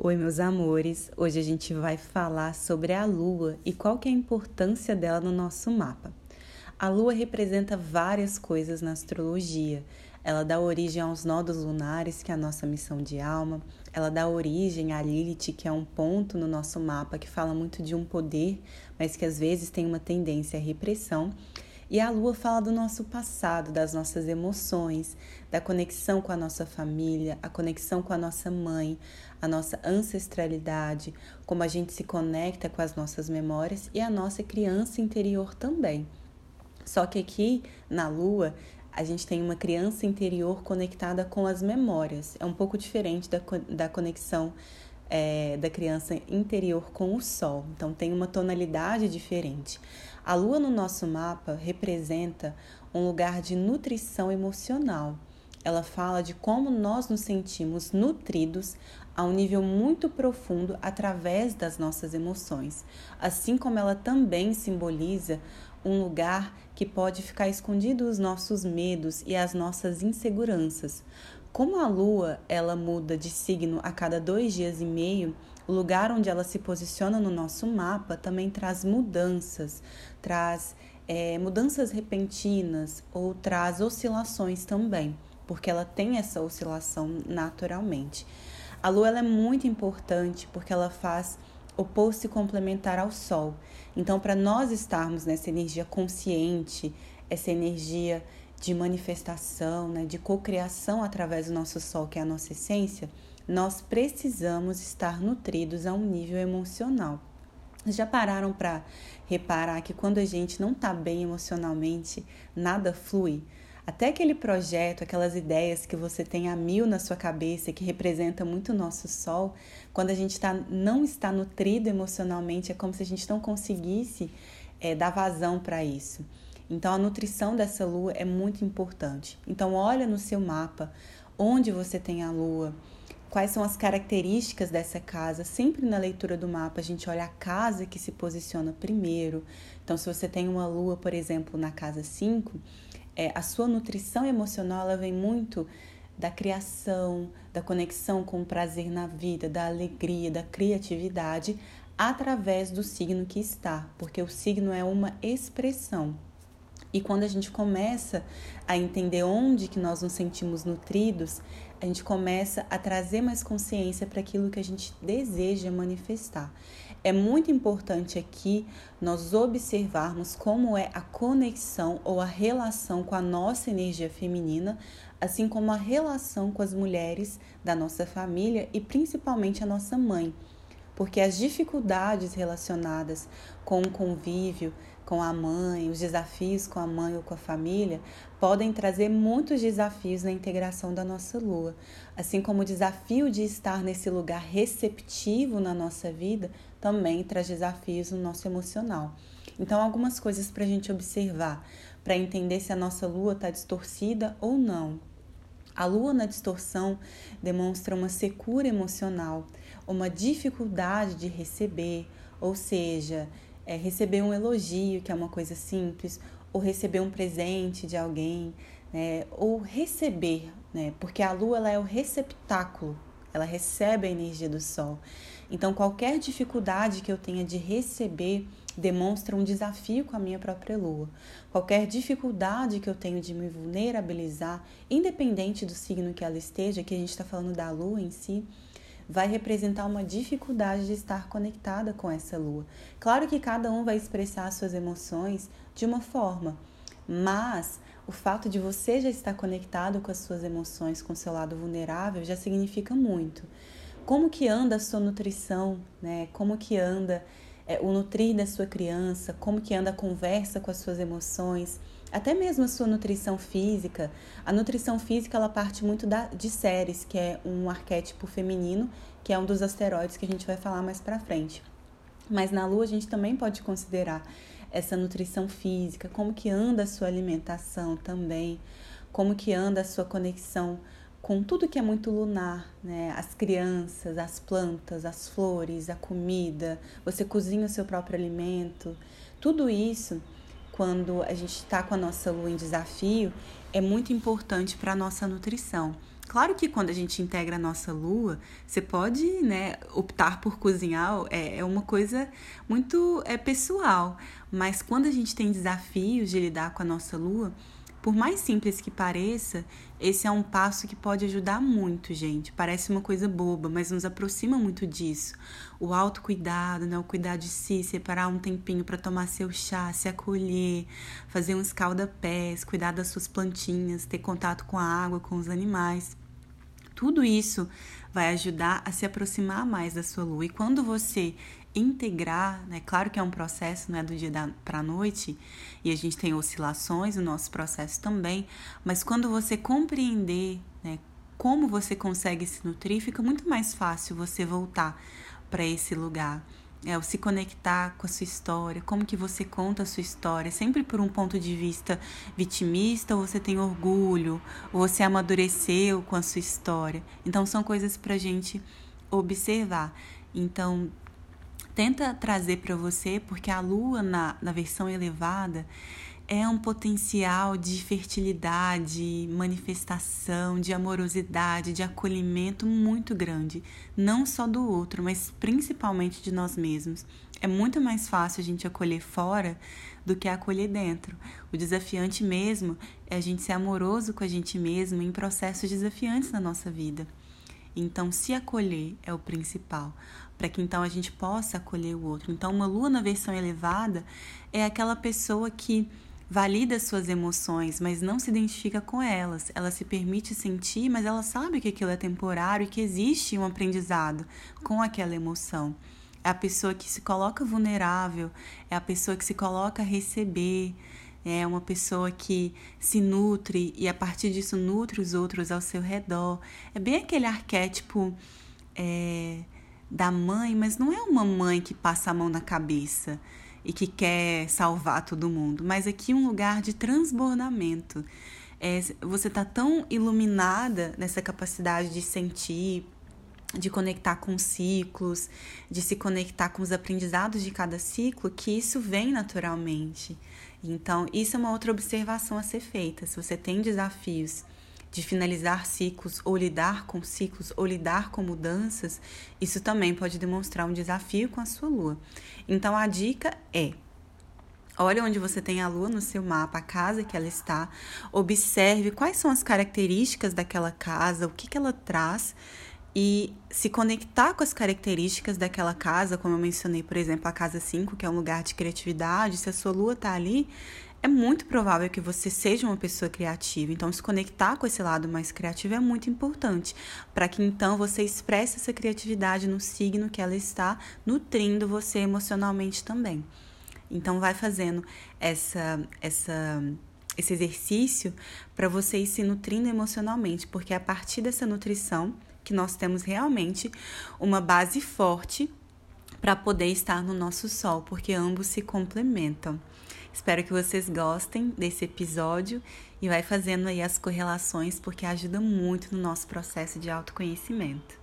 Oi, meus amores. Hoje a gente vai falar sobre a lua e qual que é a importância dela no nosso mapa. A lua representa várias coisas na astrologia. Ela dá origem aos nodos lunares, que é a nossa missão de alma. Ela dá origem à Lilith, que é um ponto no nosso mapa que fala muito de um poder, mas que às vezes tem uma tendência à repressão. E a lua fala do nosso passado, das nossas emoções, da conexão com a nossa família, a conexão com a nossa mãe, a nossa ancestralidade, como a gente se conecta com as nossas memórias e a nossa criança interior também. Só que aqui na lua a gente tem uma criança interior conectada com as memórias. É um pouco diferente da, da conexão é, da criança interior com o Sol. Então tem uma tonalidade diferente. A Lua no nosso mapa representa um lugar de nutrição emocional. Ela fala de como nós nos sentimos nutridos a um nível muito profundo através das nossas emoções, assim como ela também simboliza um lugar que pode ficar escondido os nossos medos e as nossas inseguranças, como a Lua ela muda de signo a cada dois dias e meio, o lugar onde ela se posiciona no nosso mapa também traz mudanças, traz é, mudanças repentinas ou traz oscilações também, porque ela tem essa oscilação naturalmente. A Lua ela é muito importante porque ela faz oposto e complementar ao Sol. Então, para nós estarmos nessa energia consciente, essa energia de manifestação, né, de cocriação através do nosso sol, que é a nossa essência, nós precisamos estar nutridos a um nível emocional. Já pararam para reparar que quando a gente não está bem emocionalmente, nada flui? Até aquele projeto, aquelas ideias que você tem a mil na sua cabeça, que representa muito o nosso sol, quando a gente tá, não está nutrido emocionalmente, é como se a gente não conseguisse é, dar vazão para isso. Então a nutrição dessa lua é muito importante. Então olha no seu mapa onde você tem a lua, quais são as características dessa casa. Sempre na leitura do mapa a gente olha a casa que se posiciona primeiro. Então se você tem uma lua, por exemplo, na casa 5, é, a sua nutrição emocional ela vem muito da criação, da conexão com o prazer na vida, da alegria, da criatividade, através do signo que está, porque o signo é uma expressão. E quando a gente começa a entender onde que nós nos sentimos nutridos, a gente começa a trazer mais consciência para aquilo que a gente deseja manifestar. É muito importante aqui nós observarmos como é a conexão ou a relação com a nossa energia feminina, assim como a relação com as mulheres da nossa família e principalmente a nossa mãe porque as dificuldades relacionadas com o convívio com a mãe, os desafios com a mãe ou com a família, podem trazer muitos desafios na integração da nossa lua. Assim como o desafio de estar nesse lugar receptivo na nossa vida também traz desafios no nosso emocional. Então, algumas coisas para a gente observar, para entender se a nossa lua está distorcida ou não. A lua na distorção demonstra uma secura emocional, uma dificuldade de receber, ou seja, é, receber um elogio, que é uma coisa simples, ou receber um presente de alguém, né, ou receber, né, porque a lua ela é o receptáculo, ela recebe a energia do sol. Então, qualquer dificuldade que eu tenha de receber demonstra um desafio com a minha própria lua. Qualquer dificuldade que eu tenho de me vulnerabilizar, independente do signo que ela esteja, que a gente está falando da lua em si, vai representar uma dificuldade de estar conectada com essa lua. Claro que cada um vai expressar suas emoções de uma forma, mas o fato de você já estar conectado com as suas emoções, com o seu lado vulnerável, já significa muito. Como que anda a sua nutrição, né? Como que anda é, o nutrir da sua criança, como que anda a conversa com as suas emoções, até mesmo a sua nutrição física. A nutrição física ela parte muito da, de Ceres, que é um arquétipo feminino, que é um dos asteroides que a gente vai falar mais para frente. Mas na Lua a gente também pode considerar essa nutrição física, como que anda a sua alimentação também, como que anda a sua conexão com tudo que é muito lunar, né? As crianças, as plantas, as flores, a comida, você cozinha o seu próprio alimento, tudo isso quando a gente está com a nossa lua em desafio, é muito importante para a nossa nutrição. Claro que quando a gente integra a nossa lua, você pode né, optar por cozinhar, é, é uma coisa muito é, pessoal. Mas quando a gente tem desafios de lidar com a nossa lua, por mais simples que pareça, esse é um passo que pode ajudar muito, gente. Parece uma coisa boba, mas nos aproxima muito disso. O autocuidado, né? o cuidar de si, separar um tempinho para tomar seu chá, se acolher, fazer um escalda-pés, cuidar das suas plantinhas, ter contato com a água, com os animais. Tudo isso vai ajudar a se aproximar mais da sua lua. E quando você integrar, né? Claro que é um processo, não é do dia para a noite, e a gente tem oscilações no nosso processo também, mas quando você compreender, né, como você consegue se nutrir, fica muito mais fácil você voltar para esse lugar. É, o se conectar com a sua história, como que você conta a sua história, sempre por um ponto de vista vitimista, ou você tem orgulho, ou você amadureceu com a sua história. Então são coisas para gente observar. Então tenta trazer para você, porque a lua na, na versão elevada é um potencial de fertilidade, manifestação, de amorosidade, de acolhimento muito grande, não só do outro, mas principalmente de nós mesmos. É muito mais fácil a gente acolher fora do que acolher dentro. O desafiante mesmo é a gente ser amoroso com a gente mesmo em processos desafiantes na nossa vida. Então, se acolher é o principal, para que então a gente possa acolher o outro. Então, uma lua na versão elevada é aquela pessoa que valida suas emoções, mas não se identifica com elas. Ela se permite sentir, mas ela sabe que aquilo é temporário e que existe um aprendizado com aquela emoção. É a pessoa que se coloca vulnerável, é a pessoa que se coloca a receber, é uma pessoa que se nutre e a partir disso nutre os outros ao seu redor. É bem aquele arquétipo é, da mãe, mas não é uma mãe que passa a mão na cabeça e que quer salvar todo mundo, mas aqui um lugar de transbordamento. É, você está tão iluminada nessa capacidade de sentir, de conectar com ciclos, de se conectar com os aprendizados de cada ciclo, que isso vem naturalmente. Então, isso é uma outra observação a ser feita. Se você tem desafios de finalizar ciclos, ou lidar com ciclos, ou lidar com mudanças, isso também pode demonstrar um desafio com a sua lua. Então, a dica é. Olha onde você tem a lua no seu mapa, a casa que ela está. Observe quais são as características daquela casa, o que, que ela traz e se conectar com as características daquela casa, como eu mencionei, por exemplo, a casa 5, que é um lugar de criatividade, se a sua lua está ali, é muito provável que você seja uma pessoa criativa. Então, se conectar com esse lado mais criativo é muito importante, para que então você expresse essa criatividade no signo que ela está nutrindo você emocionalmente também. Então, vai fazendo essa essa esse exercício para você ir se nutrindo emocionalmente, porque é a partir dessa nutrição que nós temos realmente uma base forte para poder estar no nosso sol, porque ambos se complementam. Espero que vocês gostem desse episódio e vai fazendo aí as correlações porque ajuda muito no nosso processo de autoconhecimento.